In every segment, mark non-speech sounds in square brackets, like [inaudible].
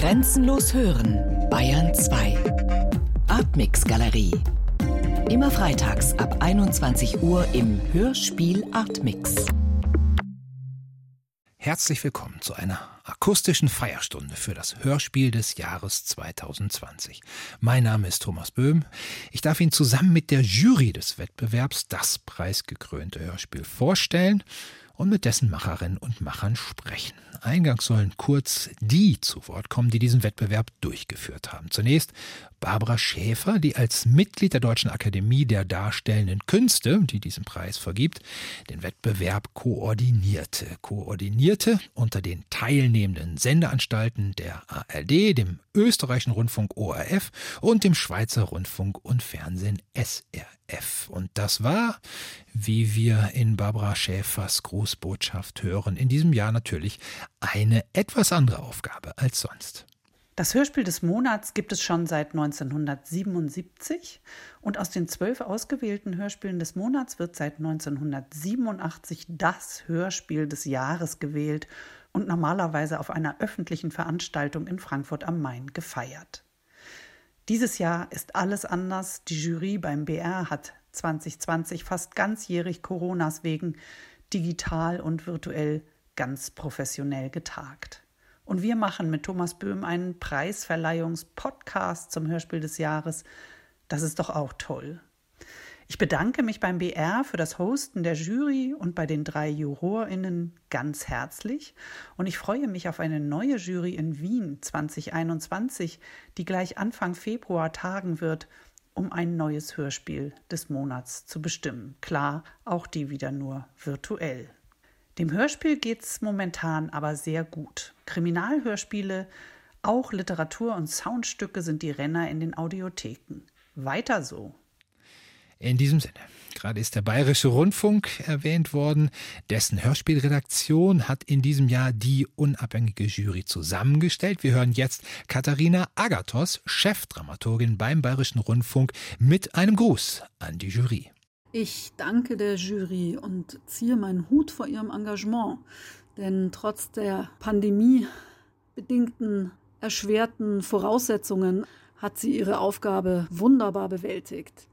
Grenzenlos hören, Bayern 2. Artmix Galerie. Immer freitags ab 21 Uhr im Hörspiel Artmix. Herzlich willkommen zu einer akustischen Feierstunde für das Hörspiel des Jahres 2020. Mein Name ist Thomas Böhm. Ich darf Ihnen zusammen mit der Jury des Wettbewerbs das preisgekrönte Hörspiel vorstellen und mit dessen Macherinnen und Machern sprechen. Eingangs sollen kurz die zu Wort kommen, die diesen Wettbewerb durchgeführt haben. Zunächst Barbara Schäfer, die als Mitglied der Deutschen Akademie der Darstellenden Künste, die diesen Preis vergibt, den Wettbewerb koordinierte. Koordinierte unter den teilnehmenden Sendeanstalten der ARD, dem österreichischen Rundfunk ORF und dem Schweizer Rundfunk und Fernsehen SRF. Und das war, wie wir in Barbara Schäfers Grußbotschaft hören, in diesem Jahr natürlich eine etwas andere Aufgabe als sonst. Das Hörspiel des Monats gibt es schon seit 1977 und aus den zwölf ausgewählten Hörspielen des Monats wird seit 1987 das Hörspiel des Jahres gewählt und normalerweise auf einer öffentlichen Veranstaltung in Frankfurt am Main gefeiert. Dieses Jahr ist alles anders. Die Jury beim BR hat 2020 fast ganzjährig Coronas wegen digital und virtuell ganz professionell getagt. Und wir machen mit Thomas Böhm einen Preisverleihungspodcast zum Hörspiel des Jahres. Das ist doch auch toll. Ich bedanke mich beim BR für das Hosten der Jury und bei den drei JurorInnen ganz herzlich. Und ich freue mich auf eine neue Jury in Wien 2021, die gleich Anfang Februar tagen wird, um ein neues Hörspiel des Monats zu bestimmen. Klar, auch die wieder nur virtuell. Dem Hörspiel geht es momentan aber sehr gut. Kriminalhörspiele, auch Literatur und Soundstücke sind die Renner in den Audiotheken. Weiter so. In diesem Sinne, gerade ist der Bayerische Rundfunk erwähnt worden. Dessen Hörspielredaktion hat in diesem Jahr die unabhängige Jury zusammengestellt. Wir hören jetzt Katharina Agathos, Chefdramaturgin beim Bayerischen Rundfunk, mit einem Gruß an die Jury. Ich danke der Jury und ziehe meinen Hut vor ihrem Engagement, denn trotz der pandemiebedingten erschwerten Voraussetzungen hat sie ihre Aufgabe wunderbar bewältigt.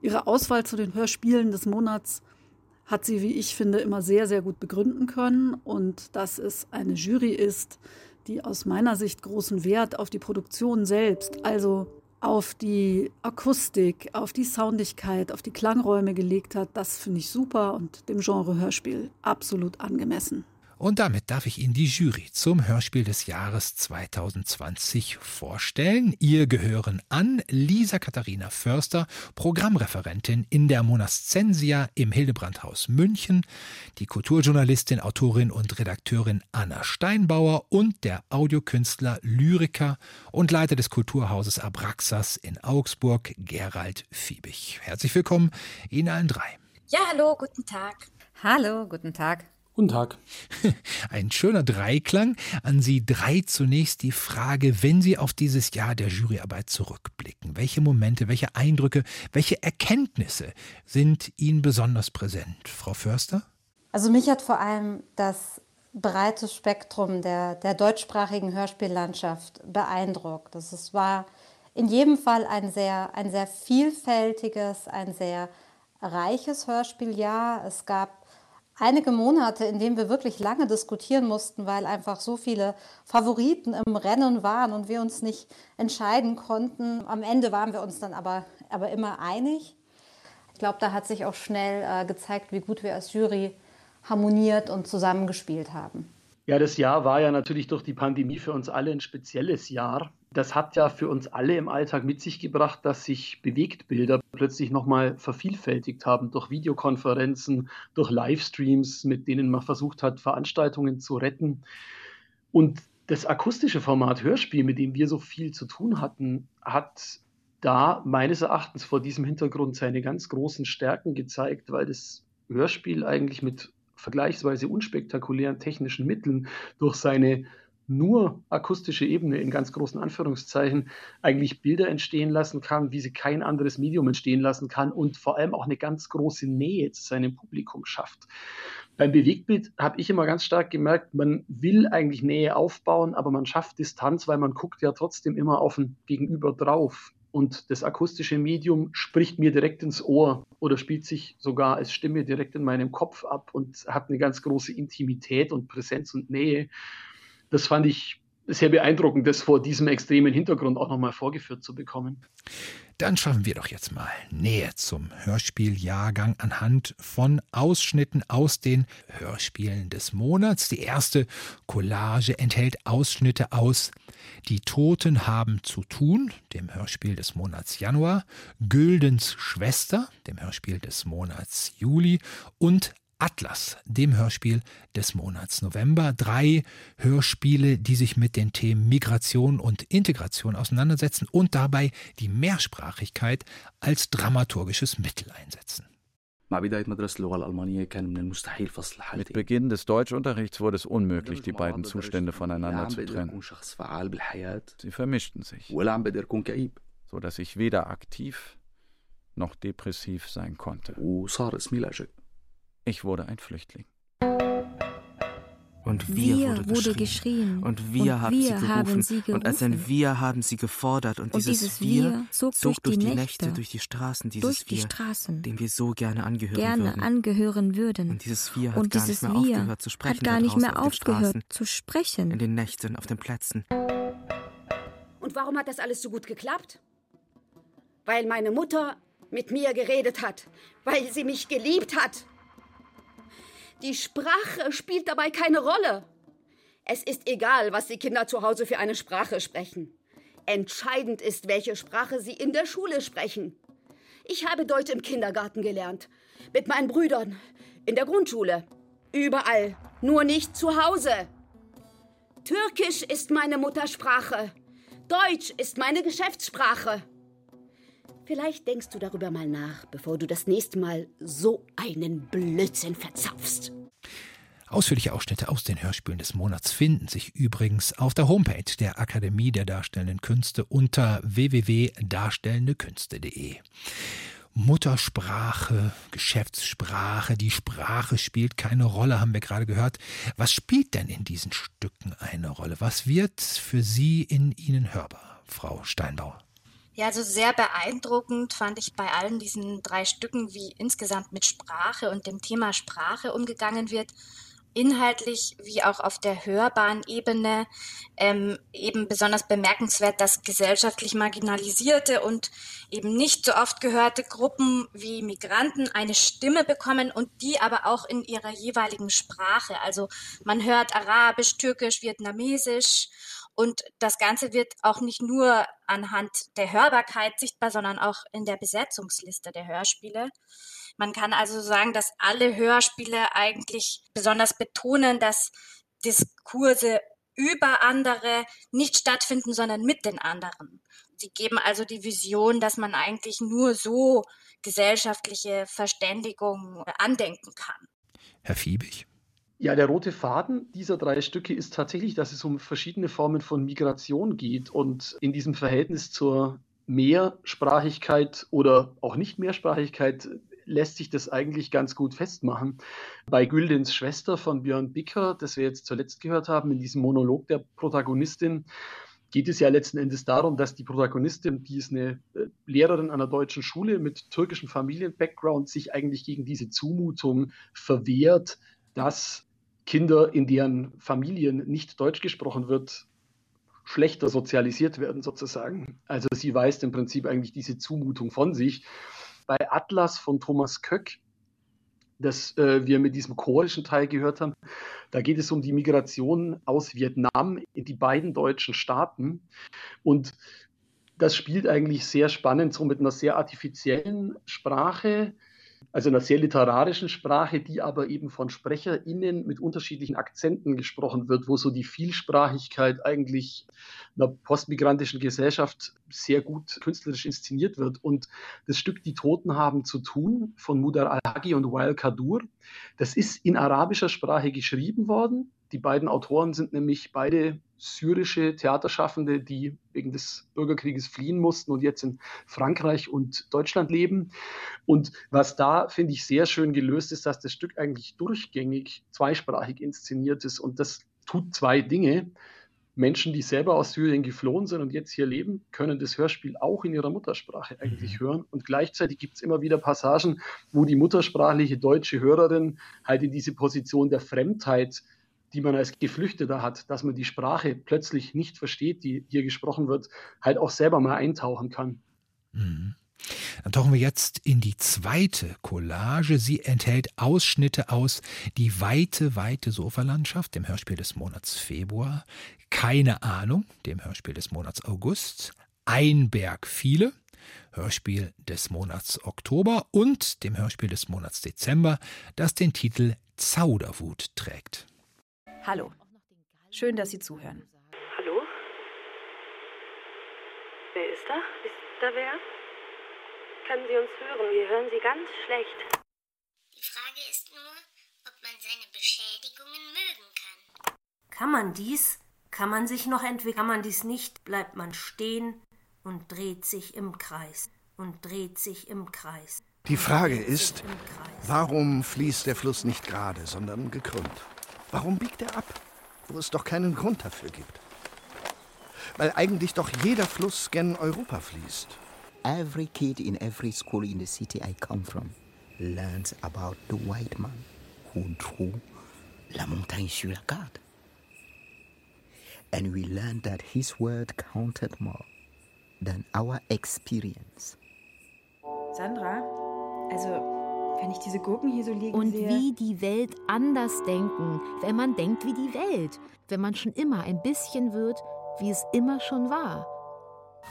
Ihre Auswahl zu den Hörspielen des Monats hat sie, wie ich finde, immer sehr, sehr gut begründen können und dass es eine Jury ist, die aus meiner Sicht großen Wert auf die Produktion selbst, also auf die Akustik, auf die Soundigkeit, auf die Klangräume gelegt hat, das finde ich super und dem Genre Hörspiel absolut angemessen. Und damit darf ich Ihnen die Jury zum Hörspiel des Jahres 2020 vorstellen. Ihr gehören an Lisa Katharina Förster, Programmreferentin in der Monascensia im Hildebrandhaus München, die Kulturjournalistin, Autorin und Redakteurin Anna Steinbauer und der Audiokünstler, Lyriker und Leiter des Kulturhauses Abraxas in Augsburg, Gerald Fiebig. Herzlich willkommen Ihnen allen drei. Ja, hallo, guten Tag. Hallo, guten Tag. Guten Tag. [laughs] Ein schöner Dreiklang. An Sie drei zunächst die Frage, wenn Sie auf dieses Jahr der Juryarbeit zurückblicken, welche Momente, welche Eindrücke, welche Erkenntnisse sind Ihnen besonders präsent? Frau Förster? Also mich hat vor allem das breite Spektrum der, der deutschsprachigen Hörspiellandschaft beeindruckt. Das es war in jedem Fall ein sehr, ein sehr vielfältiges, ein sehr reiches Hörspieljahr. Es gab einige Monate, in denen wir wirklich lange diskutieren mussten, weil einfach so viele Favoriten im Rennen waren und wir uns nicht entscheiden konnten. Am Ende waren wir uns dann aber, aber immer einig. Ich glaube, da hat sich auch schnell äh, gezeigt, wie gut wir als Jury harmoniert und zusammengespielt haben. Ja, das Jahr war ja natürlich durch die Pandemie für uns alle ein spezielles Jahr. Das hat ja für uns alle im Alltag mit sich gebracht, dass sich Bewegtbilder plötzlich nochmal vervielfältigt haben durch Videokonferenzen, durch Livestreams, mit denen man versucht hat, Veranstaltungen zu retten. Und das akustische Format Hörspiel, mit dem wir so viel zu tun hatten, hat da meines Erachtens vor diesem Hintergrund seine ganz großen Stärken gezeigt, weil das Hörspiel eigentlich mit vergleichsweise unspektakulären technischen Mitteln durch seine nur akustische Ebene in ganz großen Anführungszeichen eigentlich Bilder entstehen lassen kann, wie sie kein anderes Medium entstehen lassen kann und vor allem auch eine ganz große Nähe zu seinem Publikum schafft. Beim Bewegtbild habe ich immer ganz stark gemerkt, man will eigentlich Nähe aufbauen, aber man schafft Distanz, weil man guckt ja trotzdem immer auf ein Gegenüber drauf. Und das akustische Medium spricht mir direkt ins Ohr oder spielt sich sogar als Stimme direkt in meinem Kopf ab und hat eine ganz große Intimität und Präsenz und Nähe. Das fand ich sehr beeindruckend, das vor diesem extremen Hintergrund auch nochmal vorgeführt zu bekommen. Dann schauen wir doch jetzt mal näher zum Hörspieljahrgang anhand von Ausschnitten aus den Hörspielen des Monats. Die erste Collage enthält Ausschnitte aus Die Toten haben zu tun, dem Hörspiel des Monats Januar, Güldens Schwester, dem Hörspiel des Monats Juli und Atlas, dem Hörspiel des Monats November. Drei Hörspiele, die sich mit den Themen Migration und Integration auseinandersetzen und dabei die Mehrsprachigkeit als dramaturgisches Mittel einsetzen. Mit Beginn des Deutschunterrichts wurde es unmöglich, die beiden Zustände voneinander zu trennen. Sie vermischten sich, so dass ich weder aktiv noch depressiv sein konnte. Ich wurde ein Flüchtling. Und wir, wir wurde, wurde geschrien. Und wir, und haben, wir sie gerufen. haben sie gerufen. Und als ein Wir haben sie gefordert. Und, und dieses, dieses Wir zog, zog durch, die, Nächte, Nächte, durch die Straßen, dieses durch die Wir, Straßen, dem wir so gerne angehören gerne würden. angehören würden. Und dieses Wir hat und gar nicht mehr Wir aufgehört zu sprechen. Hat gar nicht mehr aufgehört Straßen, zu sprechen. In den Nächten, auf den Plätzen. Und warum hat das alles so gut geklappt? Weil meine Mutter mit mir geredet hat, weil sie mich geliebt hat. Die Sprache spielt dabei keine Rolle. Es ist egal, was die Kinder zu Hause für eine Sprache sprechen. Entscheidend ist, welche Sprache sie in der Schule sprechen. Ich habe Deutsch im Kindergarten gelernt. Mit meinen Brüdern. In der Grundschule. Überall. Nur nicht zu Hause. Türkisch ist meine Muttersprache. Deutsch ist meine Geschäftssprache. Vielleicht denkst du darüber mal nach, bevor du das nächste Mal so einen Blödsinn verzapfst. Ausführliche Ausschnitte aus den Hörspielen des Monats finden sich übrigens auf der Homepage der Akademie der Darstellenden Künste unter www.darstellendekünste.de. Muttersprache, Geschäftssprache, die Sprache spielt keine Rolle, haben wir gerade gehört. Was spielt denn in diesen Stücken eine Rolle? Was wird für Sie in Ihnen hörbar, Frau Steinbauer? Ja, also sehr beeindruckend fand ich bei allen diesen drei Stücken, wie insgesamt mit Sprache und dem Thema Sprache umgegangen wird inhaltlich wie auch auf der hörbaren Ebene ähm, eben besonders bemerkenswert, dass gesellschaftlich marginalisierte und eben nicht so oft gehörte Gruppen wie Migranten eine Stimme bekommen und die aber auch in ihrer jeweiligen Sprache. Also man hört Arabisch, Türkisch, Vietnamesisch und das Ganze wird auch nicht nur anhand der Hörbarkeit sichtbar, sondern auch in der Besetzungsliste der Hörspiele. Man kann also sagen, dass alle Hörspiele eigentlich besonders betonen, dass Diskurse über andere nicht stattfinden, sondern mit den anderen. Sie geben also die Vision, dass man eigentlich nur so gesellschaftliche Verständigung andenken kann. Herr Fiebig? Ja, der rote Faden dieser drei Stücke ist tatsächlich, dass es um verschiedene Formen von Migration geht und in diesem Verhältnis zur Mehrsprachigkeit oder auch Nicht-Mehrsprachigkeit lässt sich das eigentlich ganz gut festmachen. Bei Güldens Schwester von Björn Bicker, das wir jetzt zuletzt gehört haben, in diesem Monolog der Protagonistin, geht es ja letzten Endes darum, dass die Protagonistin, die ist eine äh, Lehrerin einer deutschen Schule mit türkischem Familienbackground, sich eigentlich gegen diese Zumutung verwehrt, dass Kinder, in deren Familien nicht Deutsch gesprochen wird, schlechter sozialisiert werden sozusagen. Also sie weist im Prinzip eigentlich diese Zumutung von sich bei Atlas von Thomas Köck, das äh, wir mit diesem chorischen Teil gehört haben. Da geht es um die Migration aus Vietnam in die beiden deutschen Staaten. Und das spielt eigentlich sehr spannend, so mit einer sehr artifiziellen Sprache, also einer sehr literarischen Sprache, die aber eben von SprecherInnen mit unterschiedlichen Akzenten gesprochen wird, wo so die Vielsprachigkeit eigentlich einer postmigrantischen Gesellschaft sehr gut künstlerisch inszeniert wird. Und das Stück Die Toten haben zu tun von Mudar al-Hagi und Wael Kadur, das ist in arabischer Sprache geschrieben worden Die beiden Autoren sind nämlich beide syrische Theaterschaffende, die wegen des Bürgerkrieges fliehen mussten und jetzt in Frankreich und Deutschland leben. Und was da, finde ich, sehr schön gelöst ist, dass das Stück eigentlich durchgängig zweisprachig inszeniert ist. Und das tut zwei Dinge. Menschen, die selber aus Syrien geflohen sind und jetzt hier leben, können das Hörspiel auch in ihrer Muttersprache eigentlich mhm. hören. Und gleichzeitig gibt es immer wieder Passagen, wo die muttersprachliche deutsche Hörerin halt in diese Position der Fremdheit die man als Geflüchteter hat, dass man die Sprache plötzlich nicht versteht, die hier gesprochen wird, halt auch selber mal eintauchen kann. Mhm. Dann tauchen wir jetzt in die zweite Collage. Sie enthält Ausschnitte aus Die weite, weite Sofalandschaft, dem Hörspiel des Monats Februar, Keine Ahnung, dem Hörspiel des Monats August, Ein Berg viele, Hörspiel des Monats Oktober und dem Hörspiel des Monats Dezember, das den Titel Zauderwut trägt. Hallo. Schön, dass Sie zuhören. Hallo? Wer ist da? Ist da wer? Können Sie uns hören? Wir hören Sie ganz schlecht. Die Frage ist nur, ob man seine Beschädigungen mögen kann. Kann man dies? Kann man sich noch entwickeln? Kann man dies nicht, bleibt man stehen und dreht sich im Kreis und dreht sich im Kreis. Die Frage ist, warum fließt der Fluss nicht gerade, sondern gekrümmt? Warum biegt er ab, wo es doch keinen Grund dafür gibt? Weil eigentlich doch jeder Fluss gen Europa fließt. Every kid in every school in the city I come from learns about the white man who drew La Montagne sur la carte. And we learned that his word counted more than our experience. Sandra, also wenn ich diese Gurken hier so liegen Und sehe. wie die Welt anders denken, wenn man denkt wie die Welt, wenn man schon immer ein bisschen wird, wie es immer schon war.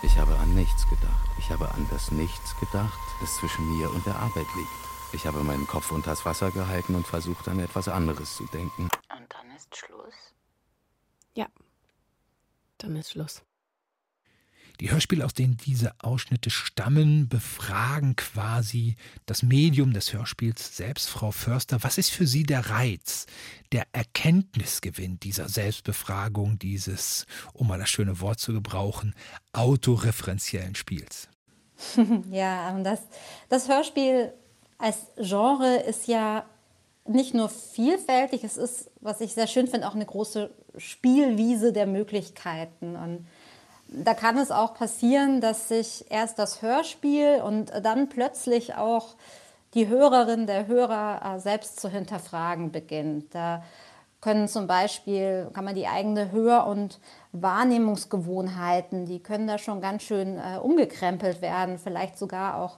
Ich habe an nichts gedacht. Ich habe an das Nichts gedacht, das zwischen mir und der Arbeit liegt. Ich habe meinen Kopf unters Wasser gehalten und versucht, an etwas anderes zu denken. Und dann ist Schluss? Ja, dann ist Schluss. Die Hörspiele, aus denen diese Ausschnitte stammen, befragen quasi das Medium des Hörspiels selbst, Frau Förster. Was ist für Sie der Reiz, der Erkenntnisgewinn dieser Selbstbefragung, dieses, um mal das schöne Wort zu gebrauchen, autoreferenziellen Spiels? [laughs] Ja, das, das Hörspiel als Genre ist ja nicht nur vielfältig, es ist, was ich sehr schön finde, auch eine große Spielwiese der Möglichkeiten. Und da kann es auch passieren, dass sich erst das Hörspiel und dann plötzlich auch die Hörerin, der Hörer äh, selbst zu hinterfragen beginnt. Da können zum Beispiel, kann man die eigene Hör- und Wahrnehmungsgewohnheiten, die können da schon ganz schön äh, umgekrempelt werden, vielleicht sogar auch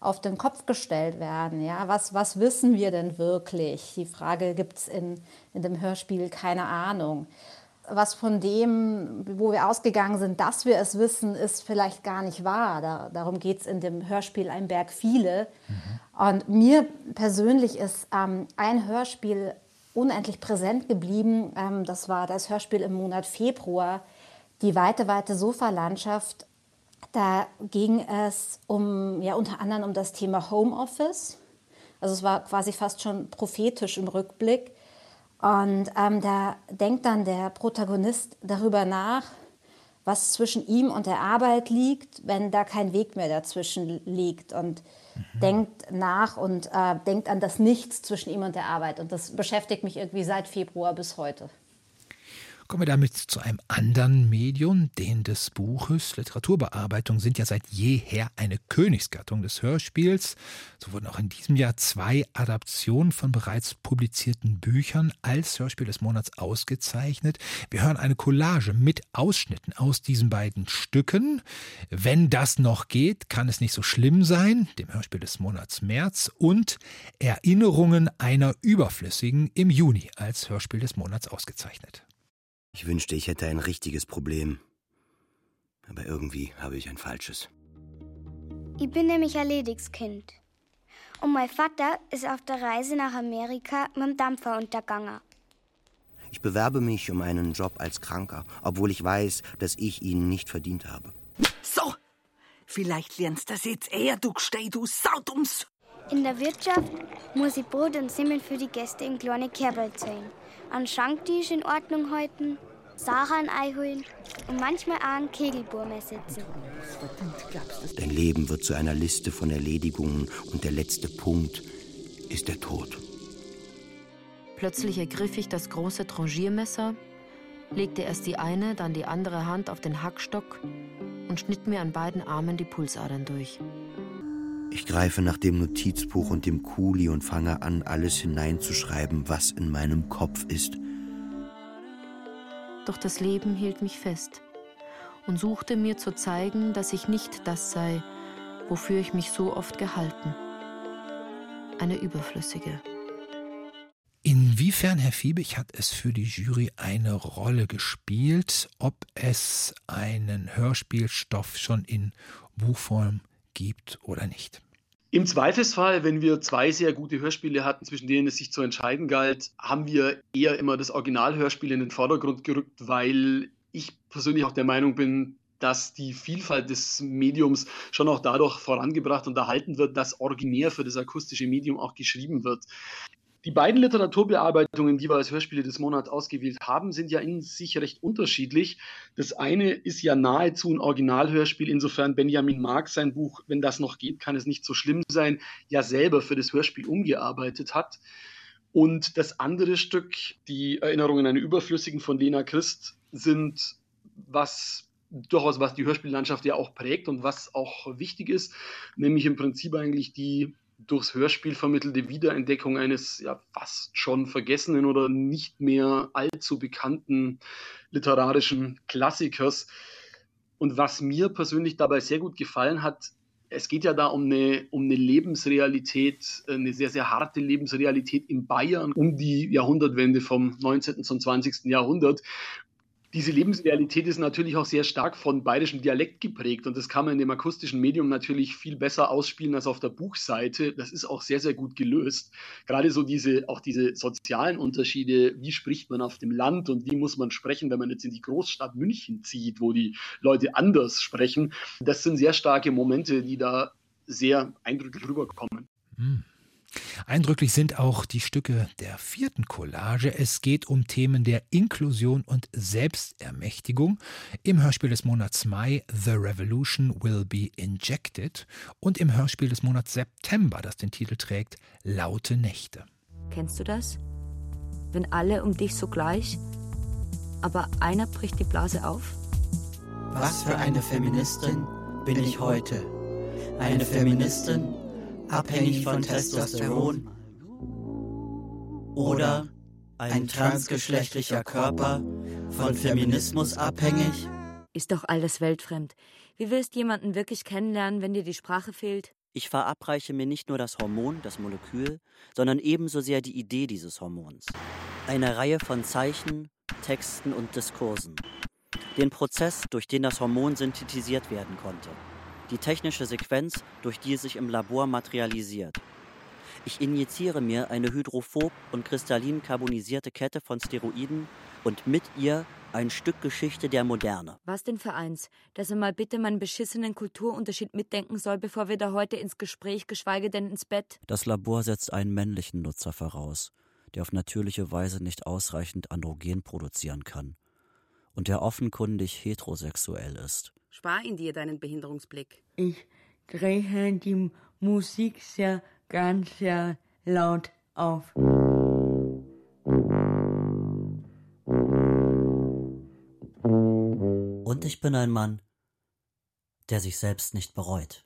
auf den Kopf gestellt werden. Ja, was, was wissen wir denn wirklich? Die Frage gibt es in, in dem Hörspiel keine Ahnung was von dem, wo wir ausgegangen sind, dass wir es wissen, ist vielleicht gar nicht wahr. Da, darum geht es in dem Hörspiel Ein Berg viele. Mhm. Und mir persönlich ist ähm, ein Hörspiel unendlich präsent geblieben. Ähm, das war das Hörspiel im Monat Februar, die weite, weite Sofalandschaft. Da ging es um, ja, unter anderem um das Thema Homeoffice. Also es war quasi fast schon prophetisch im Rückblick. Und ähm, da denkt dann der Protagonist darüber nach, was zwischen ihm und der Arbeit liegt, wenn da kein Weg mehr dazwischen liegt. Und mhm. denkt nach und äh, denkt an das Nichts zwischen ihm und der Arbeit. Und das beschäftigt mich irgendwie seit Februar bis heute. Kommen wir damit zu einem anderen Medium, den des Buches. Literaturbearbeitung sind ja seit jeher eine Königsgattung des Hörspiels. So wurden auch in diesem Jahr zwei Adaptionen von bereits publizierten Büchern als Hörspiel des Monats ausgezeichnet. Wir hören eine Collage mit Ausschnitten aus diesen beiden Stücken. Wenn das noch geht, kann es nicht so schlimm sein, dem Hörspiel des Monats März und Erinnerungen einer Überflüssigen im Juni als Hörspiel des Monats ausgezeichnet. Ich wünschte, ich hätte ein richtiges Problem. Aber irgendwie habe ich ein falsches. Ich bin nämlich ein Ledigskind. Und mein Vater ist auf der Reise nach Amerika mit dem Dampfer untergegangen. Ich bewerbe mich um einen Job als Kranker, obwohl ich weiß, dass ich ihn nicht verdient habe. So, vielleicht lernst du das jetzt eher, du Gstei, du Saudums. In der Wirtschaft muss ich Brot und Semmeln für die Gäste in kleine Kerberl zählen. An Schanktisch in Ordnung halten, Sachen einholen und manchmal auch an Kegelburme sitzen. Dein Leben wird zu einer Liste von Erledigungen und der letzte Punkt ist der Tod. Plötzlich ergriff ich das große Trangiermesser, legte erst die eine, dann die andere Hand auf den Hackstock und schnitt mir an beiden Armen die Pulsadern durch. Ich greife nach dem Notizbuch und dem Kuli und fange an, alles hineinzuschreiben, was in meinem Kopf ist. Doch das Leben hielt mich fest und suchte mir zu zeigen, dass ich nicht das sei, wofür ich mich so oft gehalten. Eine überflüssige. Inwiefern, Herr Fiebig, hat es für die Jury eine Rolle gespielt, ob es einen Hörspielstoff schon in Buchform gibt oder nicht? Im Zweifelsfall, wenn wir zwei sehr gute Hörspiele hatten, zwischen denen es sich zu entscheiden galt, haben wir eher immer das Originalhörspiel in den Vordergrund gerückt, weil ich persönlich auch der Meinung bin, dass die Vielfalt des Mediums schon auch dadurch vorangebracht und erhalten wird, dass originär für das akustische Medium auch geschrieben wird. Die beiden Literaturbearbeitungen, die wir als Hörspiele des Monats ausgewählt haben, sind ja in sich recht unterschiedlich. Das eine ist ja nahezu ein Originalhörspiel, insofern Benjamin Marx sein Buch, wenn das noch geht, kann es nicht so schlimm sein, ja selber für das Hörspiel umgearbeitet hat. Und das andere Stück, die Erinnerungen an Überflüssigen von Lena Christ, sind was durchaus, was die Hörspiellandschaft ja auch prägt und was auch wichtig ist, nämlich im Prinzip eigentlich die durchs Hörspiel vermittelte Wiederentdeckung eines ja fast schon vergessenen oder nicht mehr allzu bekannten literarischen Klassikers. Und was mir persönlich dabei sehr gut gefallen hat, es geht ja da um eine, um eine Lebensrealität, eine sehr, sehr harte Lebensrealität in Bayern um die Jahrhundertwende vom 19. zum 20. Jahrhundert diese Lebensrealität ist natürlich auch sehr stark von bayerischem Dialekt geprägt und das kann man in dem akustischen Medium natürlich viel besser ausspielen als auf der Buchseite. Das ist auch sehr, sehr gut gelöst. Gerade so diese, auch diese sozialen Unterschiede, wie spricht man auf dem Land und wie muss man sprechen, wenn man jetzt in die Großstadt München zieht, wo die Leute anders sprechen. Das sind sehr starke Momente, die da sehr eindrücklich rüberkommen. Hm. Eindrücklich sind auch die Stücke der vierten Collage. Es geht um Themen der Inklusion und Selbstermächtigung. Im Hörspiel des Monats Mai The Revolution Will Be Injected und im Hörspiel des Monats September, das den Titel trägt, Laute Nächte. Kennst du das? Wenn alle um dich so gleich, aber einer bricht die Blase auf? Was für eine Feministin bin ich heute? Eine Feministin, abhängig von Testosteron oder ein transgeschlechtlicher Körper von Feminismus abhängig? Ist doch alles weltfremd. Wie willst du jemanden wirklich kennenlernen, wenn dir die Sprache fehlt? Ich verabreiche mir nicht nur das Hormon, das Molekül, sondern ebenso sehr die Idee dieses Hormons. Eine Reihe von Zeichen, Texten und Diskursen. Den Prozess, durch den das Hormon synthetisiert werden konnte die technische Sequenz, durch die es sich im Labor materialisiert. Ich injiziere mir eine hydrophob und kristallin carbonisierte Kette von Steroiden und mit ihr ein Stück Geschichte der Moderne. Was denn für eins? Dass er mal bitte meinen beschissenen Kulturunterschied mitdenken soll, bevor wir da heute ins Gespräch, geschweige denn ins Bett. Das Labor setzt einen männlichen Nutzer voraus, der auf natürliche Weise nicht ausreichend Androgen produzieren kann und der offenkundig heterosexuell ist. Spar in dir deinen Behinderungsblick. Ich drehe die Musik sehr ganz sehr laut auf. Und ich bin ein Mann, der sich selbst nicht bereut.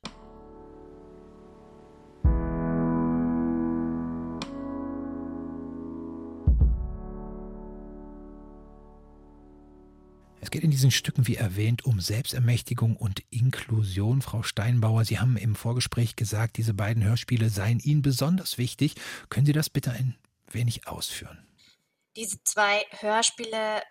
Geht in diesen Stücken, wie erwähnt, um Selbstermächtigung und Inklusion. Frau Steinbauer, Sie haben im Vorgespräch gesagt, diese beiden Hörspiele seien Ihnen besonders wichtig. Können Sie das bitte ein wenig ausführen? Diese zwei Hörspiele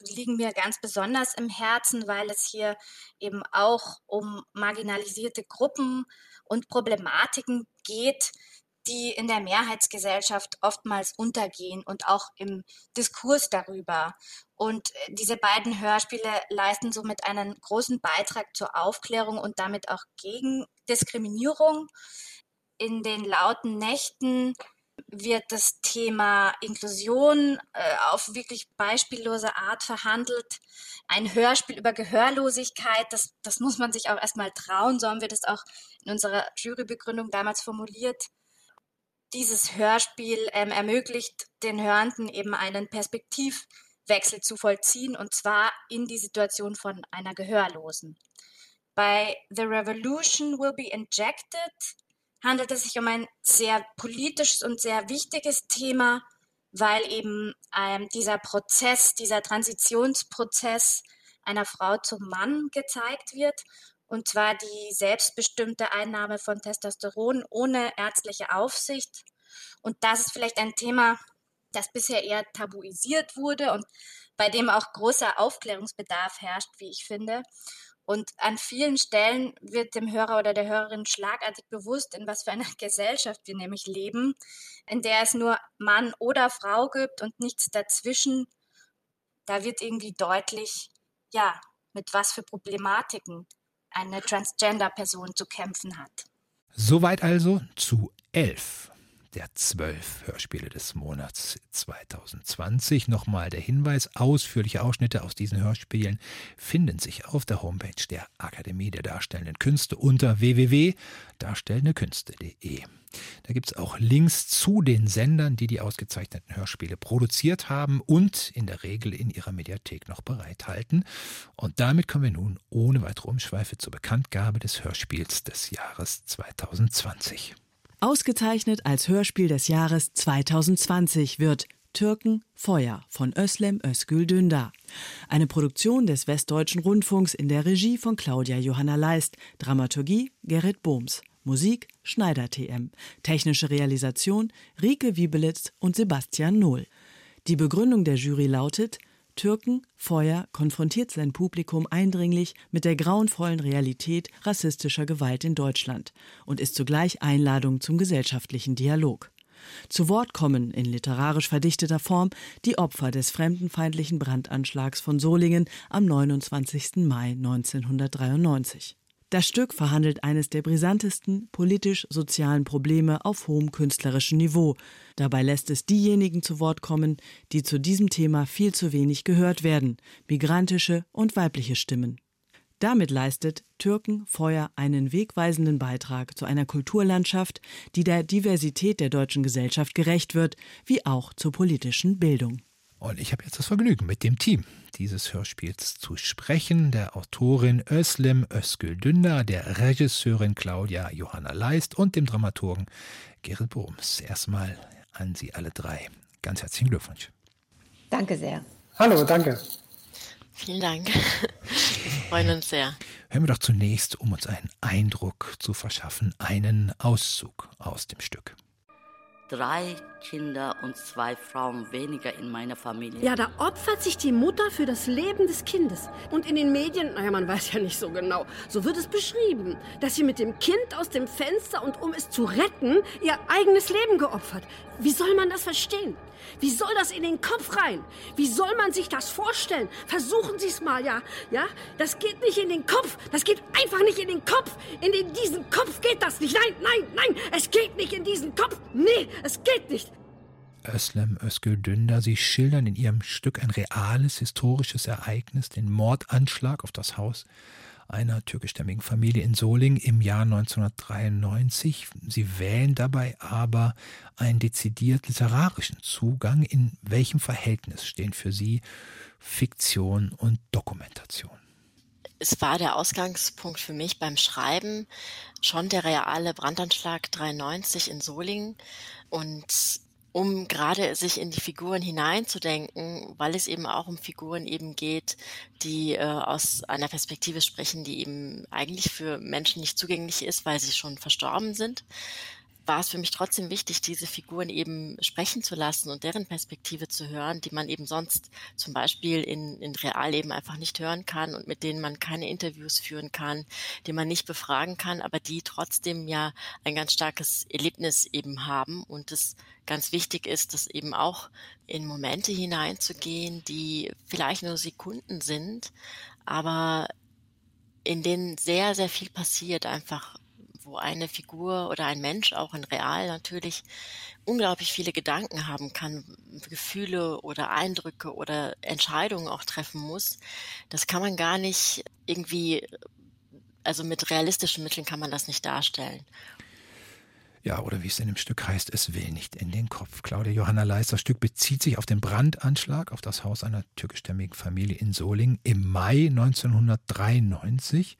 liegen mir ganz besonders im Herzen, weil es hier eben auch um marginalisierte Gruppen und Problematiken geht, die in der Mehrheitsgesellschaft oftmals untergehen und auch im Diskurs darüber. Und äh, diese beiden Hörspiele leisten somit einen großen Beitrag zur Aufklärung und damit auch gegen Diskriminierung. In den lauten Nächten wird das Thema Inklusion äh, auf wirklich beispiellose Art verhandelt. Ein Hörspiel über Gehörlosigkeit, das, das muss man sich auch erstmal trauen, so haben wir das auch in unserer Jurybegründung damals formuliert. Dieses Hörspiel ähm, ermöglicht den Hörenden eben einen Perspektivwechsel zu vollziehen, und zwar in die Situation von einer Gehörlosen. Bei The Revolution Will Be Injected handelt es sich um ein sehr politisches und sehr wichtiges Thema, weil eben ähm, dieser Prozess, dieser Transitionsprozess einer Frau zum Mann gezeigt wird. Und zwar die selbstbestimmte Einnahme von Testosteron ohne ärztliche Aufsicht. Und das ist vielleicht ein Thema, das bisher eher tabuisiert wurde und bei dem auch großer Aufklärungsbedarf herrscht, wie ich finde. Und an vielen Stellen wird dem Hörer oder der Hörerin schlagartig bewusst, in was für einer [laughs] Gesellschaft wir nämlich leben, in der es nur Mann oder Frau gibt und nichts dazwischen. Da wird irgendwie deutlich, ja, mit was für Problematiken eine Transgender-Person zu kämpfen hat. Soweit also zu elf der zwölf Hörspiele des Monats 2020. Nochmal der Hinweis, ausführliche Ausschnitte aus diesen Hörspielen finden sich auf der Homepage der Akademie der Darstellenden Künste unter www.darstellendekünste.de. Da gibt es auch Links zu den Sendern, die die ausgezeichneten Hörspiele produziert haben und in der Regel in ihrer Mediathek noch bereithalten. Und damit kommen wir nun ohne weitere Umschweife zur Bekanntgabe des Hörspiels des Jahres 2020. Ausgezeichnet als Hörspiel des Jahres 2020 wird Türken Feuer von Özlem Özgül Dündar. Eine Produktion des Westdeutschen Rundfunks in der Regie von Claudia Johanna Leist, Dramaturgie Gerrit Bohms, Musik Schneider TM, technische Realisation Rike Wiebelitz und Sebastian Nohl. Die Begründung der Jury lautet Türken Feuer konfrontiert sein Publikum eindringlich mit der grauenvollen Realität rassistischer Gewalt in Deutschland und ist zugleich Einladung zum gesellschaftlichen Dialog. Zu Wort kommen in literarisch verdichteter Form die Opfer des fremdenfeindlichen Brandanschlags von Solingen am 29. Mai 1993. Das Stück verhandelt eines der brisantesten politisch-sozialen Probleme auf hohem künstlerischen Niveau. Dabei lässt es diejenigen zu Wort kommen, die zu diesem Thema viel zu wenig gehört werden, migrantische und weibliche Stimmen. Damit leistet Türken Feuer einen wegweisenden Beitrag zu einer Kulturlandschaft, die der Diversität der deutschen Gesellschaft gerecht wird, wie auch zur politischen Bildung. Und ich habe jetzt das Vergnügen, mit dem Team dieses Hörspiels zu sprechen, der Autorin Özlem Özgül Dündar, der Regisseurin Claudia Johanna Leist und dem Dramaturgen Gerrit Bohms. Erstmal an Sie alle drei. Ganz herzlichen Glückwunsch. Danke sehr. Hallo, danke. Vielen Dank. Wir freuen uns sehr. Hören wir doch zunächst, um uns einen Eindruck zu verschaffen, einen Auszug aus dem Stück drei Kinder und zwei Frauen weniger in meiner Familie. Ja, da opfert sich die Mutter für das Leben des Kindes. Und in den Medien, naja, man weiß ja nicht so genau, so wird es beschrieben, dass sie mit dem Kind aus dem Fenster und um es zu retten, ihr eigenes Leben geopfert. Wie soll man das verstehen? Wie soll das in den Kopf rein? Wie soll man sich das vorstellen? Versuchen Sie es mal, ja? Ja? Das geht nicht in den Kopf. Das geht einfach nicht in den Kopf. In den, diesen Kopf geht das nicht. Nein, nein, nein. Es geht nicht in diesen Kopf. Nee, es geht nicht. Özlem Özgül Dündar, Sie schildern in Ihrem Stück ein reales historisches Ereignis, den Mordanschlag auf das Haus einer türkischstämmigen Familie in Solingen im Jahr 1993. Sie wählen dabei aber einen dezidiert literarischen Zugang. In welchem Verhältnis stehen für Sie Fiktion und Dokumentation? es war der Ausgangspunkt für mich beim Schreiben schon der reale Brandanschlag 93 in Solingen und um gerade sich in die Figuren hineinzudenken, weil es eben auch um Figuren eben geht, die äh, aus einer Perspektive sprechen, die eben eigentlich für Menschen nicht zugänglich ist, weil sie schon verstorben sind war es für mich trotzdem wichtig, diese Figuren eben sprechen zu lassen und deren Perspektive zu hören, die man eben sonst zum Beispiel in, in Realleben einfach nicht hören kann und mit denen man keine Interviews führen kann, die man nicht befragen kann, aber die trotzdem ja ein ganz starkes Erlebnis eben haben und es ganz wichtig ist, das eben auch in Momente hineinzugehen, die vielleicht nur Sekunden sind, aber in denen sehr, sehr viel passiert, einfach wo eine Figur oder ein Mensch auch in real natürlich unglaublich viele Gedanken haben kann, Gefühle oder Eindrücke oder Entscheidungen auch treffen muss. Das kann man gar nicht irgendwie, also mit realistischen Mitteln kann man das nicht darstellen. Ja, oder wie es in dem Stück heißt, es will nicht in den Kopf. Claudia Johanna Leis, das Stück bezieht sich auf den Brandanschlag auf das Haus einer türkischstämmigen Familie in Solingen im Mai 1993.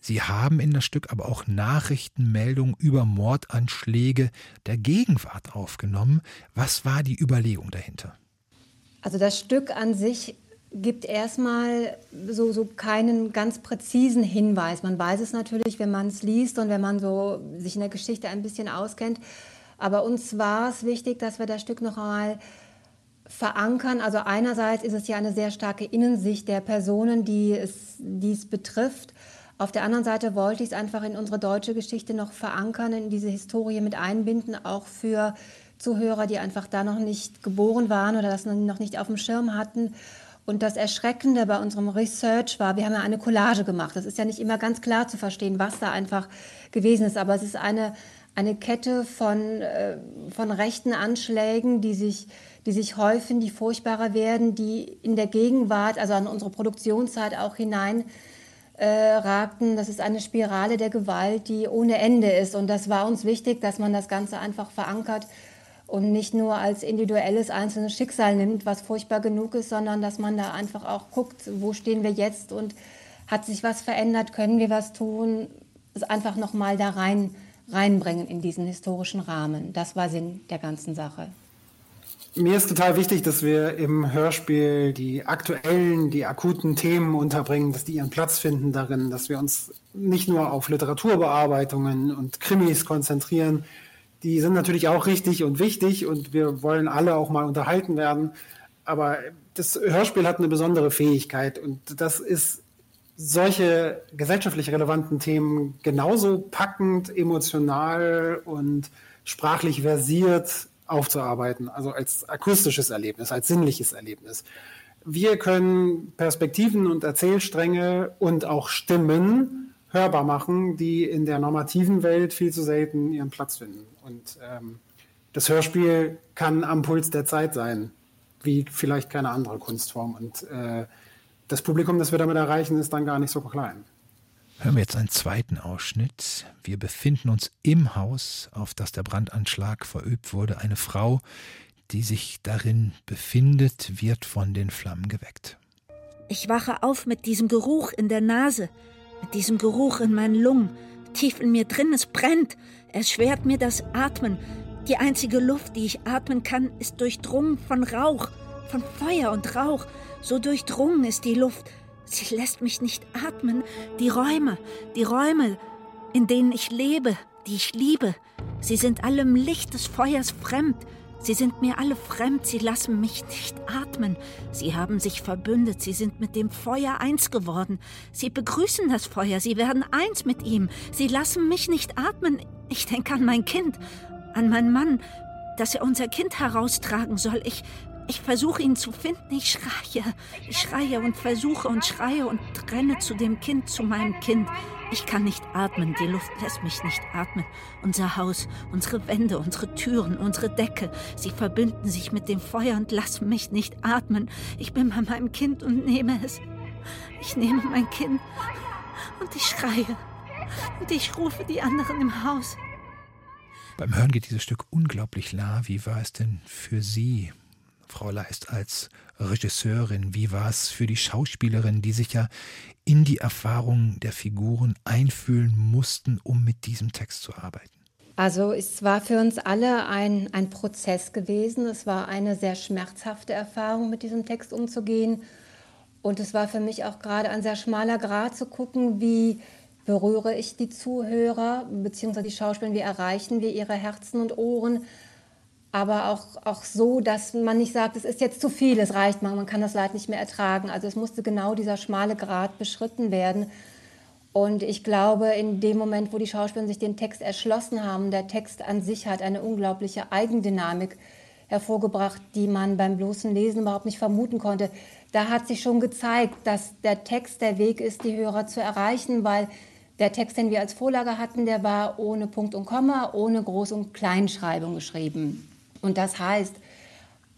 Sie haben in das Stück aber auch Nachrichtenmeldungen über Mordanschläge der Gegenwart aufgenommen. Was war die Überlegung dahinter? Also das Stück an sich gibt erstmal so, so keinen ganz präzisen Hinweis. Man weiß es natürlich, wenn man es liest und wenn man so sich in der Geschichte ein bisschen auskennt. Aber uns war es wichtig, dass wir das Stück noch einmal verankern. Also einerseits ist es ja eine sehr starke Innensicht der Personen, die es, die es betrifft. Auf der anderen Seite wollte ich es einfach in unsere deutsche Geschichte noch verankern, in diese Historie mit einbinden, auch für Zuhörer, die einfach da noch nicht geboren waren oder das noch nicht auf dem Schirm hatten. Und das Erschreckende bei unserem Research war, wir haben ja eine Collage gemacht. Das ist ja nicht immer ganz klar zu verstehen, was da einfach gewesen ist. Aber es ist eine, eine Kette von, äh, von rechten Anschlägen, die sich, die sich häufen, die furchtbarer werden, die in der Gegenwart, also an unsere Produktionszeit auch hinein äh, ragten. Das ist eine Spirale der Gewalt, die ohne Ende ist. Und das war uns wichtig, dass man das Ganze einfach verankert und nicht nur als individuelles einzelnes Schicksal nimmt, was furchtbar genug ist, sondern dass man da einfach auch guckt, wo stehen wir jetzt und hat sich was verändert, können wir was tun, es einfach nochmal da rein, reinbringen in diesen historischen Rahmen. Das war Sinn der ganzen Sache. Mir ist total wichtig, dass wir im Hörspiel die aktuellen, die akuten Themen unterbringen, dass die ihren Platz finden darin, dass wir uns nicht nur auf Literaturbearbeitungen und Krimis konzentrieren, die sind natürlich auch richtig und wichtig und wir wollen alle auch mal unterhalten werden. Aber das Hörspiel hat eine besondere Fähigkeit und das ist solche gesellschaftlich relevanten Themen genauso packend, emotional und sprachlich versiert aufzuarbeiten, also als akustisches Erlebnis, als sinnliches Erlebnis. Wir können Perspektiven und Erzählstränge und auch Stimmen hörbar machen, die in der normativen Welt viel zu selten ihren Platz finden. Und ähm, das Hörspiel kann am Puls der Zeit sein, wie vielleicht keine andere Kunstform. Und äh, das Publikum, das wir damit erreichen, ist dann gar nicht so klein. Hören wir jetzt einen zweiten Ausschnitt. Wir befinden uns im Haus, auf das der Brandanschlag verübt wurde. Eine Frau, die sich darin befindet, wird von den Flammen geweckt. Ich wache auf mit diesem Geruch in der Nase mit diesem Geruch in meinen Lungen. Tief in mir drin, es brennt. Es schwert mir das Atmen. Die einzige Luft, die ich atmen kann, ist durchdrungen von Rauch, von Feuer und Rauch. So durchdrungen ist die Luft. Sie lässt mich nicht atmen. Die Räume, die Räume, in denen ich lebe, die ich liebe, sie sind allem Licht des Feuers fremd. Sie sind mir alle fremd, sie lassen mich nicht atmen. Sie haben sich verbündet, sie sind mit dem Feuer eins geworden. Sie begrüßen das Feuer, sie werden eins mit ihm. Sie lassen mich nicht atmen. Ich denke an mein Kind, an meinen Mann, dass er unser Kind heraustragen soll. Ich, ich versuche ihn zu finden, ich schreie. Ich schreie und versuche und schreie und renne zu dem Kind, zu meinem Kind. Ich kann nicht atmen, die Luft lässt mich nicht atmen. Unser Haus, unsere Wände, unsere Türen, unsere Decke, sie verbinden sich mit dem Feuer und lassen mich nicht atmen. Ich bin bei meinem Kind und nehme es. Ich nehme mein Kind und ich schreie. Und ich rufe die anderen im Haus. Beim Hören geht dieses Stück unglaublich nah. Wie war es denn für Sie, Frau Leist, als Regisseurin? Wie war es für die Schauspielerin, die sich ja in die Erfahrungen der Figuren einfühlen mussten, um mit diesem Text zu arbeiten? Also es war für uns alle ein, ein Prozess gewesen. Es war eine sehr schmerzhafte Erfahrung, mit diesem Text umzugehen. Und es war für mich auch gerade ein sehr schmaler Grad zu gucken, wie berühre ich die Zuhörer bzw. die Schauspieler, wie erreichen wir ihre Herzen und Ohren aber auch, auch so, dass man nicht sagt, es ist jetzt zu viel, es reicht mal, man kann das Leid nicht mehr ertragen. Also es musste genau dieser schmale Grat beschritten werden. Und ich glaube, in dem Moment, wo die Schauspieler sich den Text erschlossen haben, der Text an sich hat eine unglaubliche Eigendynamik hervorgebracht, die man beim bloßen Lesen überhaupt nicht vermuten konnte. Da hat sich schon gezeigt, dass der Text der Weg ist, die Hörer zu erreichen, weil Der Text, den wir als Vorlage hatten, der war ohne Punkt und Komma, ohne Groß- und Kleinschreibung geschrieben. Und das heißt,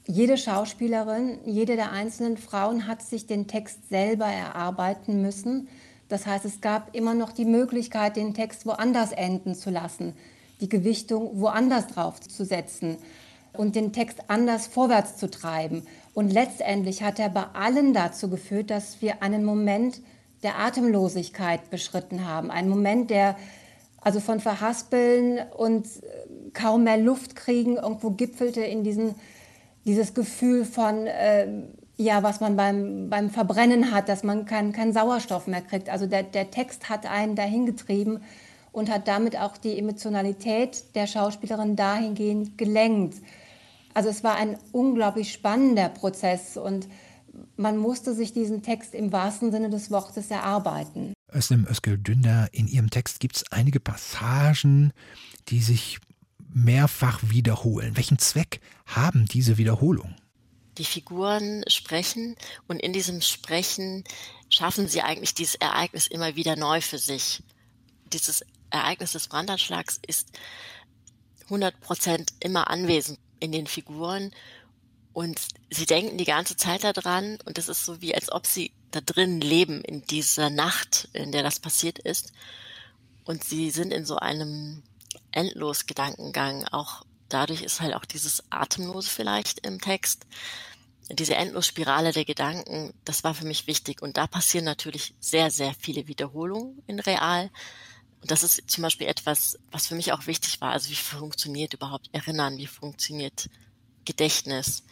jede Schauspielerin, jede der einzelnen Frauen hat sich den Text selber erarbeiten müssen. Das heißt, es gab immer noch die Möglichkeit, den Text woanders enden zu lassen, die Gewichtung woanders drauf zu setzen und den Text anders vorwärts zu treiben. Und letztendlich hat er bei allen dazu geführt, dass wir einen Moment der Atemlosigkeit beschritten haben. Einen Moment, der also von Verhaspeln und kaum mehr Luft kriegen irgendwo gipfelte in diesen, dieses Gefühl von, äh, ja, was man beim, beim Verbrennen hat, dass man keinen kein Sauerstoff mehr kriegt. Also der, der Text hat einen dahin getrieben und hat damit auch die Emotionalität der Schauspielerin dahingehend gelenkt. Also es war ein unglaublich spannender Prozess und man musste sich diesen Text im wahrsten Sinne des Wortes erarbeiten. Özlem Özgül Dündar, in Ihrem Text gibt es einige Passagen, die sich mehrfach wiederholen. Welchen Zweck haben diese Wiederholungen? Die Figuren sprechen und in diesem Sprechen schaffen sie eigentlich dieses Ereignis immer wieder neu für sich. Dieses Ereignis des Brandanschlags ist 100 Prozent immer anwesend in den Figuren und sie denken die ganze Zeit daran und es ist so wie, als ob sie da drin leben in dieser Nacht, in der das passiert ist. Und sie sind in so einem endlos Gedankengang. Auch dadurch ist halt auch dieses Atemlose vielleicht im Text. Diese Endlosspirale der Gedanken, das war für mich wichtig. Und da passieren natürlich sehr, sehr viele Wiederholungen in Real. Und das ist zum Beispiel etwas, was für mich auch wichtig war. Also wie funktioniert überhaupt Erinnern? Wie funktioniert Gedächtnis?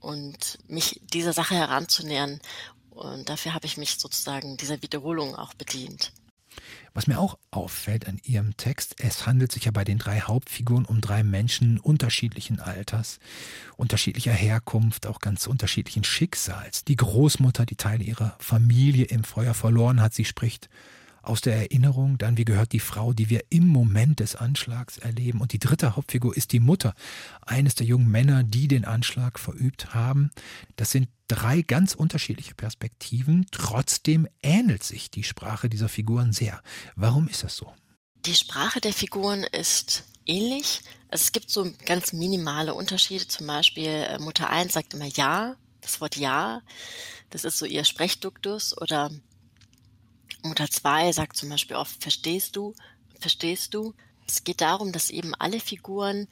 Und mich dieser Sache heranzunähern. Und dafür habe ich mich sozusagen dieser Wiederholung auch bedient. Was mir auch auffällt an Ihrem Text, es handelt sich ja bei den drei Hauptfiguren um drei Menschen unterschiedlichen Alters, unterschiedlicher Herkunft, auch ganz unterschiedlichen Schicksals. Die Großmutter, die Teile ihrer Familie im Feuer verloren hat, sie spricht aus der Erinnerung, dann wie gehört die Frau, die wir im Moment des Anschlags erleben. Und die dritte Hauptfigur ist die Mutter eines der jungen Männer, die den Anschlag verübt haben. Das sind drei ganz unterschiedliche Perspektiven. Trotzdem ähnelt sich die Sprache dieser Figuren sehr. Warum ist das so? Die Sprache der Figuren ist ähnlich. Also es gibt so ganz minimale Unterschiede. Zum Beispiel äh, Mutter 1 sagt immer Ja, das Wort Ja. Das ist so ihr Sprechduktus. Oder Mutter 2 sagt zum Beispiel oft, verstehst du, verstehst du. Es geht darum, dass eben alle Figuren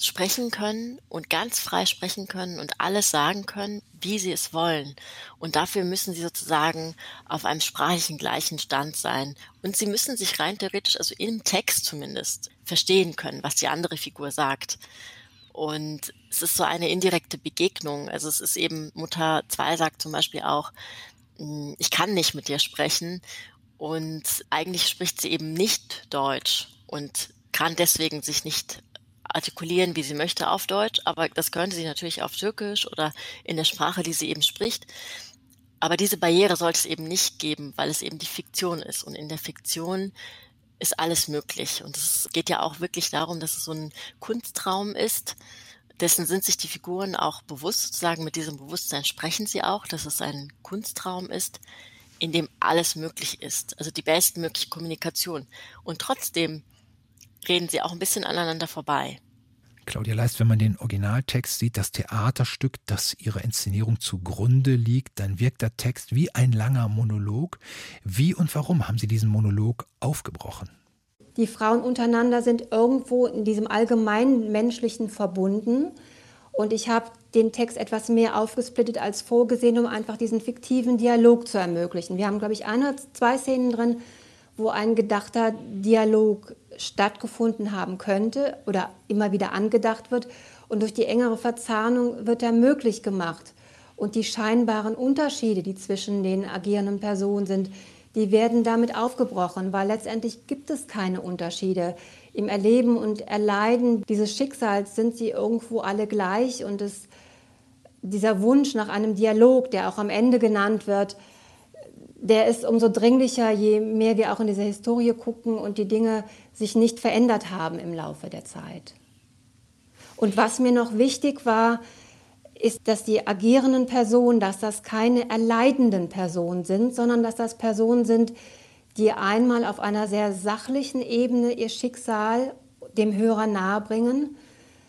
sprechen können und ganz frei sprechen können und alles sagen können, wie sie es wollen. Und dafür müssen sie sozusagen auf einem sprachlichen gleichen Stand sein. Und sie müssen sich rein theoretisch, also im Text zumindest, verstehen können, was die andere Figur sagt. Und es ist so eine indirekte Begegnung. Also es ist eben, Mutter 2 sagt zum Beispiel auch, ich kann nicht mit dir sprechen. Und eigentlich spricht sie eben nicht Deutsch und kann deswegen sich nicht artikulieren, wie sie möchte auf Deutsch, aber das könnte sie natürlich auf Türkisch oder in der Sprache, die sie eben spricht. Aber diese Barriere sollte es eben nicht geben, weil es eben die Fiktion ist. Und in der Fiktion ist alles möglich. Und es geht ja auch wirklich darum, dass es so ein Kunstraum ist. Dessen sind sich die Figuren auch bewusst, sozusagen mit diesem Bewusstsein sprechen sie auch, dass es ein Kunstraum ist, in dem alles möglich ist. Also die bestmögliche Kommunikation. Und trotzdem reden sie auch ein bisschen aneinander vorbei. Claudia Leist, wenn man den Originaltext sieht, das Theaterstück, das ihrer Inszenierung zugrunde liegt, dann wirkt der Text wie ein langer Monolog. Wie und warum haben Sie diesen Monolog aufgebrochen? Die Frauen untereinander sind irgendwo in diesem allgemeinen menschlichen verbunden. Und ich habe den Text etwas mehr aufgesplittet als vorgesehen, um einfach diesen fiktiven Dialog zu ermöglichen. Wir haben, glaube ich, eine, zwei Szenen drin, wo ein gedachter Dialog stattgefunden haben könnte oder immer wieder angedacht wird. Und durch die engere Verzahnung wird er möglich gemacht. Und die scheinbaren Unterschiede, die zwischen den agierenden Personen sind, die werden damit aufgebrochen, weil letztendlich gibt es keine Unterschiede. Im Erleben und Erleiden dieses Schicksals sind sie irgendwo alle gleich und es, dieser Wunsch nach einem Dialog, der auch am Ende genannt wird, der ist umso dringlicher, je mehr wir auch in diese Historie gucken und die Dinge sich nicht verändert haben im Laufe der Zeit. Und was mir noch wichtig war, ist, dass die agierenden Personen, dass das keine erleidenden Personen sind, sondern dass das Personen sind, die einmal auf einer sehr sachlichen Ebene ihr Schicksal dem Hörer nahebringen.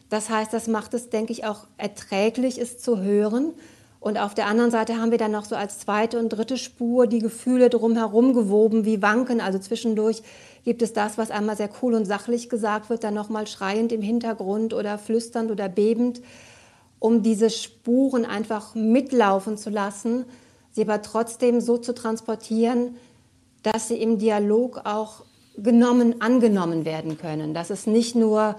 Das heißt, das macht es, denke ich, auch erträglich, es zu hören. Und auf der anderen Seite haben wir dann noch so als zweite und dritte Spur die Gefühle drumherum gewoben, wie Wanken. Also zwischendurch gibt es das, was einmal sehr cool und sachlich gesagt wird, dann nochmal schreiend im Hintergrund oder flüsternd oder bebend, um diese Spuren einfach mitlaufen zu lassen, sie aber trotzdem so zu transportieren, dass sie im Dialog auch genommen, angenommen werden können, dass es nicht nur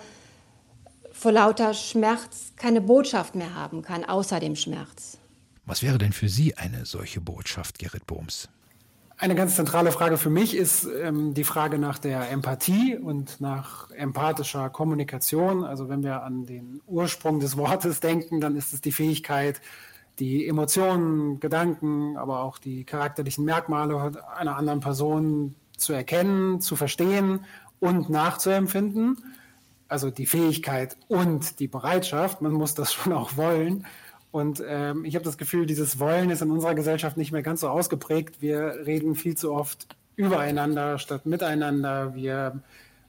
vor lauter Schmerz keine Botschaft mehr haben kann, außer dem Schmerz. Was wäre denn für Sie eine solche Botschaft, Gerrit Bohms? Eine ganz zentrale Frage für mich ist ähm, die Frage nach der Empathie und nach empathischer Kommunikation. Also wenn wir an den Ursprung des Wortes denken, dann ist es die Fähigkeit, die Emotionen, Gedanken, aber auch die charakterlichen Merkmale einer anderen Person zu erkennen, zu verstehen und nachzuempfinden. Also die Fähigkeit und die Bereitschaft. Man muss das [laughs] schon auch wollen. Und ähm, ich habe das Gefühl, dieses Wollen ist in unserer Gesellschaft nicht mehr ganz so ausgeprägt. Wir reden viel zu oft übereinander statt miteinander. Wir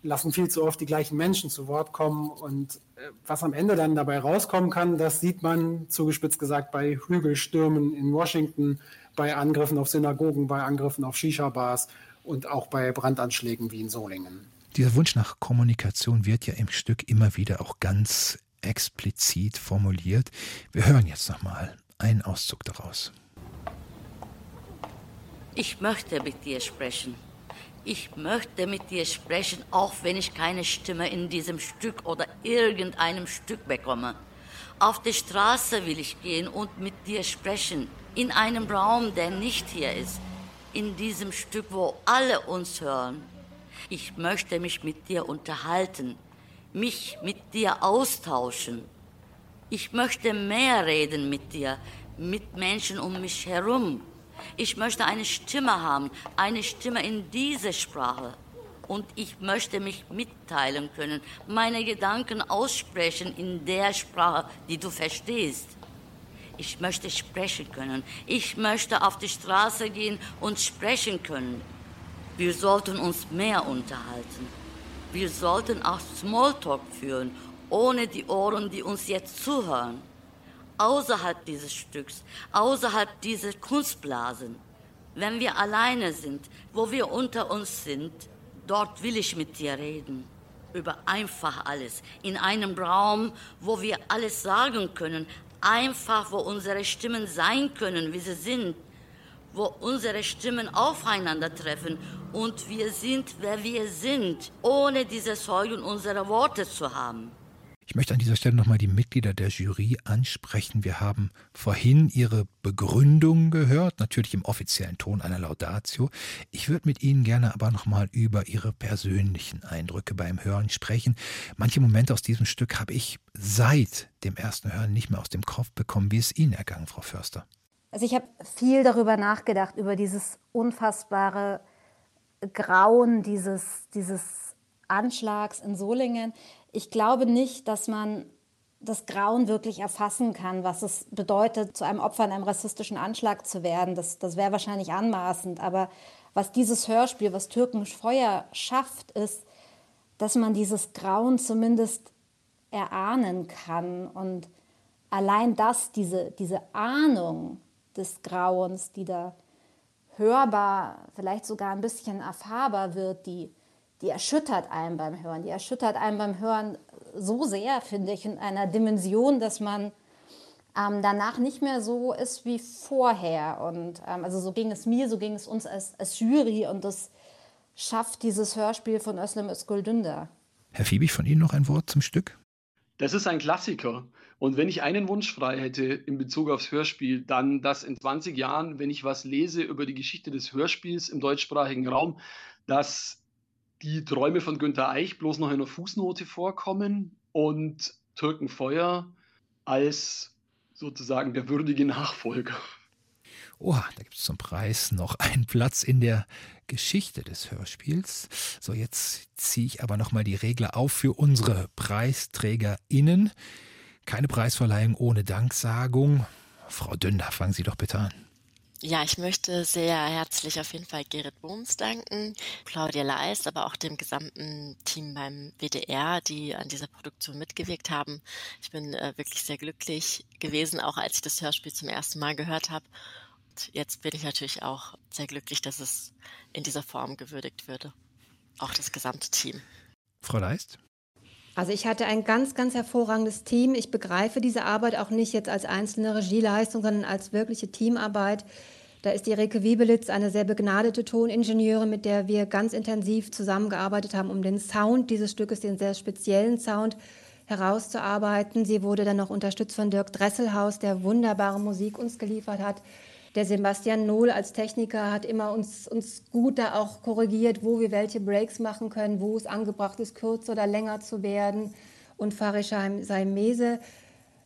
lassen viel zu oft die gleichen Menschen zu Wort kommen. Und äh, was am Ende dann dabei rauskommen kann, das sieht man zugespitzt gesagt bei Hügelstürmen in Washington, bei Angriffen auf Synagogen, bei Angriffen auf Shisha-Bars und auch bei Brandanschlägen wie in Solingen. Dieser Wunsch nach Kommunikation wird ja im Stück immer wieder auch ganz explizit formuliert. Wir hören jetzt nochmal einen Auszug daraus. Ich möchte mit dir sprechen. Ich möchte mit dir sprechen, auch wenn ich keine Stimme in diesem Stück oder irgendeinem Stück bekomme. Auf die Straße will ich gehen und mit dir sprechen, in einem Raum, der nicht hier ist, in diesem Stück, wo alle uns hören. Ich möchte mich mit dir unterhalten, mich mit dir austauschen. Ich möchte mehr reden mit dir, mit Menschen um mich herum. Ich möchte eine Stimme haben, eine Stimme in dieser Sprache. Und ich möchte mich mitteilen können, meine Gedanken aussprechen in der Sprache, die du verstehst. Ich möchte sprechen können. Ich möchte auf die Straße gehen und sprechen können. Wir sollten uns mehr unterhalten. Wir sollten auch Smalltalk führen, ohne die Ohren, die uns jetzt zuhören. Außerhalb dieses Stücks, außerhalb dieser Kunstblasen. Wenn wir alleine sind, wo wir unter uns sind, dort will ich mit dir reden. Über einfach alles. In einem Raum, wo wir alles sagen können. Einfach, wo unsere Stimmen sein können, wie sie sind wo unsere Stimmen aufeinandertreffen und wir sind, wer wir sind, ohne diese Säulen unserer Worte zu haben. Ich möchte an dieser Stelle nochmal die Mitglieder der Jury ansprechen. Wir haben vorhin ihre Begründung gehört, natürlich im offiziellen Ton einer Laudatio. Ich würde mit Ihnen gerne aber nochmal über Ihre persönlichen Eindrücke beim Hören sprechen. Manche Momente aus diesem Stück habe ich seit dem ersten Hören nicht mehr aus dem Kopf bekommen. Wie ist Ihnen ergangen, Frau Förster? Also ich habe viel darüber nachgedacht, über dieses unfassbare Grauen dieses, dieses Anschlags in Solingen. Ich glaube nicht, dass man das Grauen wirklich erfassen kann, was es bedeutet, zu einem Opfer in einem rassistischen Anschlag zu werden. Das, das wäre wahrscheinlich anmaßend. Aber was dieses Hörspiel, was Türkisch Feuer schafft, ist, dass man dieses Grauen zumindest erahnen kann. Und allein das, diese, diese Ahnung, des Grauens, die da hörbar, vielleicht sogar ein bisschen erfahrbar wird, die, die erschüttert einen beim Hören. Die erschüttert einen beim Hören so sehr, finde ich, in einer Dimension, dass man ähm, danach nicht mehr so ist wie vorher. Und ähm, also so ging es mir, so ging es uns als, als Jury und das schafft dieses Hörspiel von Özlem Özgül Dündar. Herr Fiebig, von Ihnen noch ein Wort zum Stück? Das ist ein Klassiker. Und wenn ich einen Wunsch frei hätte in Bezug aufs Hörspiel, dann, dass in 20 Jahren, wenn ich was lese über die Geschichte des Hörspiels im deutschsprachigen Raum, dass die Träume von Günter Eich bloß noch in einer Fußnote vorkommen und Türkenfeuer als sozusagen der würdige Nachfolger. Oh, da gibt es zum Preis noch einen Platz in der Geschichte des Hörspiels. So, jetzt ziehe ich aber nochmal die Regler auf für unsere PreisträgerInnen. Keine Preisverleihung ohne Danksagung. Frau Dünder, fangen Sie doch bitte an. Ja, ich möchte sehr herzlich auf jeden Fall Gerrit Bohms danken, Claudia Leist, aber auch dem gesamten Team beim WDR, die an dieser Produktion mitgewirkt haben. Ich bin äh, wirklich sehr glücklich gewesen, auch als ich das Hörspiel zum ersten Mal gehört habe. Und jetzt bin ich natürlich auch sehr glücklich, dass es in dieser Form gewürdigt würde. Auch das gesamte Team. Frau Leist? Also ich hatte ein ganz, ganz hervorragendes Team. Ich begreife diese Arbeit auch nicht jetzt als einzelne Regieleistung, sondern als wirkliche Teamarbeit. Da ist die Rike Wiebelitz eine sehr begnadete Toningenieurin, mit der wir ganz intensiv zusammengearbeitet haben, um den Sound dieses Stückes, den sehr speziellen Sound herauszuarbeiten. Sie wurde dann noch unterstützt von Dirk Dresselhaus, der wunderbare Musik uns geliefert hat. Der Sebastian Nohl als Techniker hat immer uns, uns gut da auch korrigiert, wo wir welche Breaks machen können, wo es angebracht ist, kürzer oder länger zu werden. Und Farisheim Saimese,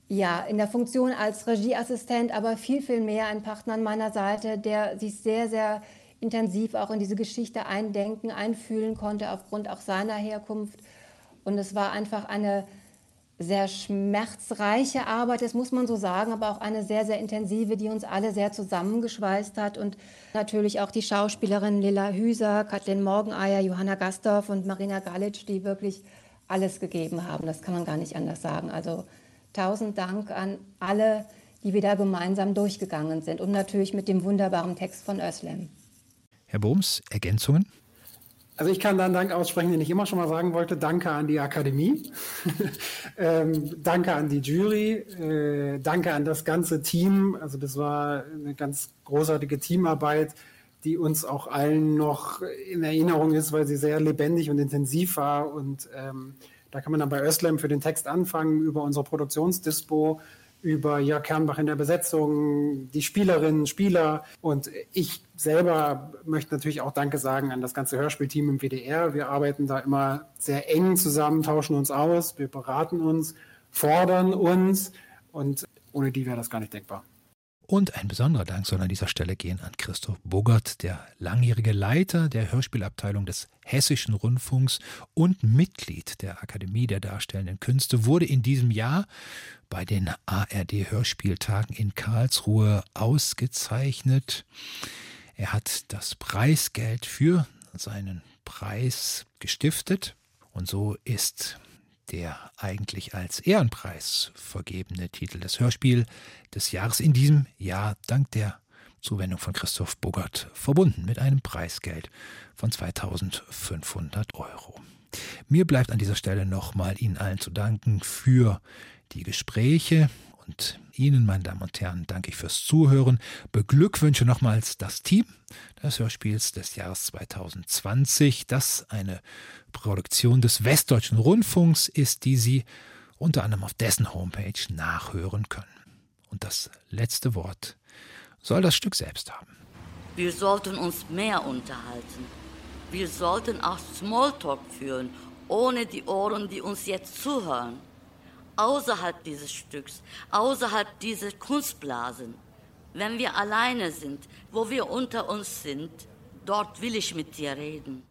ja, in der Funktion als Regieassistent, aber viel, viel mehr ein Partner an meiner Seite, der sich sehr, sehr intensiv auch in diese Geschichte eindenken, einfühlen konnte, aufgrund auch seiner Herkunft. Und es war einfach eine sehr schmerzreiche Arbeit, das muss man so sagen, aber auch eine sehr, sehr intensive, die uns alle sehr zusammengeschweißt hat. Und natürlich auch die Schauspielerinnen Lilla Hüser, Kathleen Morgeneier, Johanna Gastorf und Marina Galic, die wirklich alles gegeben haben. Das kann man gar nicht anders sagen. Also tausend Dank an alle, die wir da gemeinsam durchgegangen sind. Und natürlich mit dem wunderbaren Text von Özlem. Herr Bohms, Ergänzungen? Also ich kann dann Dank aussprechen, den ich immer schon mal sagen wollte. Danke an die Akademie, [laughs] ähm, danke an die Jury, äh, danke an das ganze Team. Also das war eine ganz großartige Teamarbeit, die uns auch allen noch in Erinnerung ist, weil sie sehr lebendig und intensiv war. Und ähm, da kann man dann bei Öslem für den Text anfangen, über unsere Produktionsdispo über Jörg Kernbach in der Besetzung, die Spielerinnen, Spieler. Und ich selber möchte natürlich auch Danke sagen an das ganze Hörspielteam im WDR. Wir arbeiten da immer sehr eng zusammen, tauschen uns aus, wir beraten uns, fordern uns und ohne die wäre das gar nicht denkbar. Und ein besonderer Dank soll an dieser Stelle gehen an Christoph Bogert, der langjährige Leiter der Hörspielabteilung des Hessischen Rundfunks und Mitglied der Akademie der Darstellenden Künste, wurde in diesem Jahr bei den ARD Hörspieltagen in Karlsruhe ausgezeichnet. Er hat das Preisgeld für seinen Preis gestiftet und so ist der eigentlich als Ehrenpreis vergebene Titel des Hörspiel des Jahres in diesem Jahr dank der Zuwendung von Christoph Bogert verbunden mit einem Preisgeld von 2500 Euro. Mir bleibt an dieser Stelle nochmal Ihnen allen zu danken für die Gespräche und Ihnen, meine Damen und Herren, danke ich fürs Zuhören. Beglückwünsche nochmals das Team des Hörspiels des Jahres 2020, das eine Produktion des Westdeutschen Rundfunks ist, die Sie unter anderem auf dessen Homepage nachhören können. Und das letzte Wort soll das Stück selbst haben. Wir sollten uns mehr unterhalten. Wir sollten auch Smalltalk führen, ohne die Ohren, die uns jetzt zuhören. Außerhalb dieses Stücks, außerhalb dieser Kunstblasen. Wenn wir alleine sind, wo wir unter uns sind, dort will ich mit dir reden.